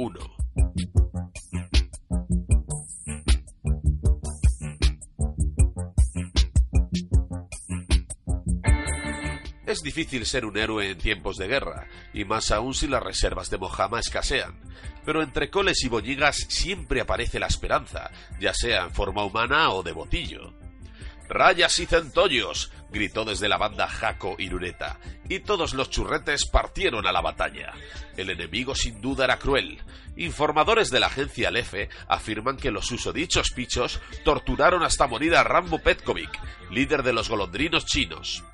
1. Es difícil ser un héroe en tiempos de guerra, y más aún si las reservas de Mojama escasean. Pero entre coles y boñigas siempre aparece la esperanza, ya sea en forma humana o de botillo. ¡Rayas y centollos! Gritó desde la banda Jaco Irureta, y todos los churretes partieron a la batalla. El enemigo sin duda era cruel. Informadores de la agencia Lefe afirman que los usodichos pichos torturaron hasta morir a Rambo Petkovic, líder de los golondrinos chinos.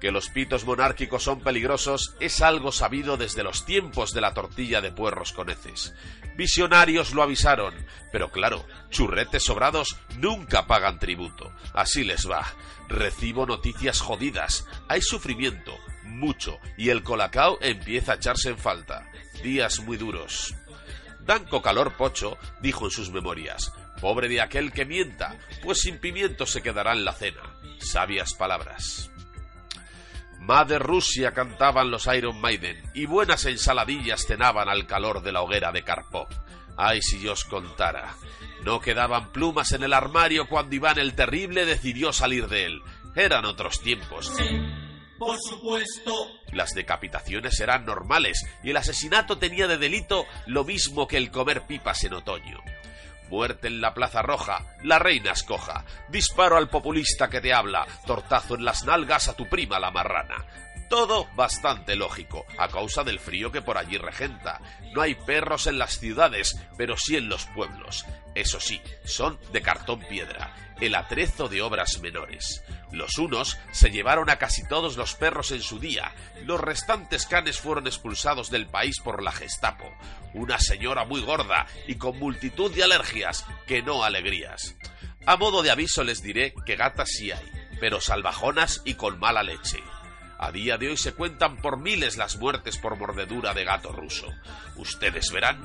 Que los pitos monárquicos son peligrosos es algo sabido desde los tiempos de la tortilla de puerros con heces. Visionarios lo avisaron, pero claro, churretes sobrados nunca pagan tributo. Así les va. Recibo noticias jodidas. Hay sufrimiento, mucho, y el colacao empieza a echarse en falta. Días muy duros. Danco Calor Pocho dijo en sus memorias, Pobre de aquel que mienta, pues sin pimiento se quedará en la cena. Sabias palabras. Madre Rusia cantaban los Iron Maiden y buenas ensaladillas cenaban al calor de la hoguera de Karpov. Ay, si yo os contara. No quedaban plumas en el armario cuando Iván el Terrible decidió salir de él. Eran otros tiempos. Por supuesto. Las decapitaciones eran normales y el asesinato tenía de delito lo mismo que el comer pipas en otoño. Muerte en la Plaza Roja, la reina escoja. Disparo al populista que te habla, tortazo en las nalgas a tu prima la marrana. Todo bastante lógico, a causa del frío que por allí regenta. No hay perros en las ciudades, pero sí en los pueblos. Eso sí, son de cartón piedra, el atrezo de obras menores. Los unos se llevaron a casi todos los perros en su día, los restantes canes fueron expulsados del país por la Gestapo. Una señora muy gorda y con multitud de alergias, que no alegrías. A modo de aviso les diré que gatas sí hay, pero salvajonas y con mala leche. A día de hoy se cuentan por miles las muertes por mordedura de gato ruso. Ustedes verán.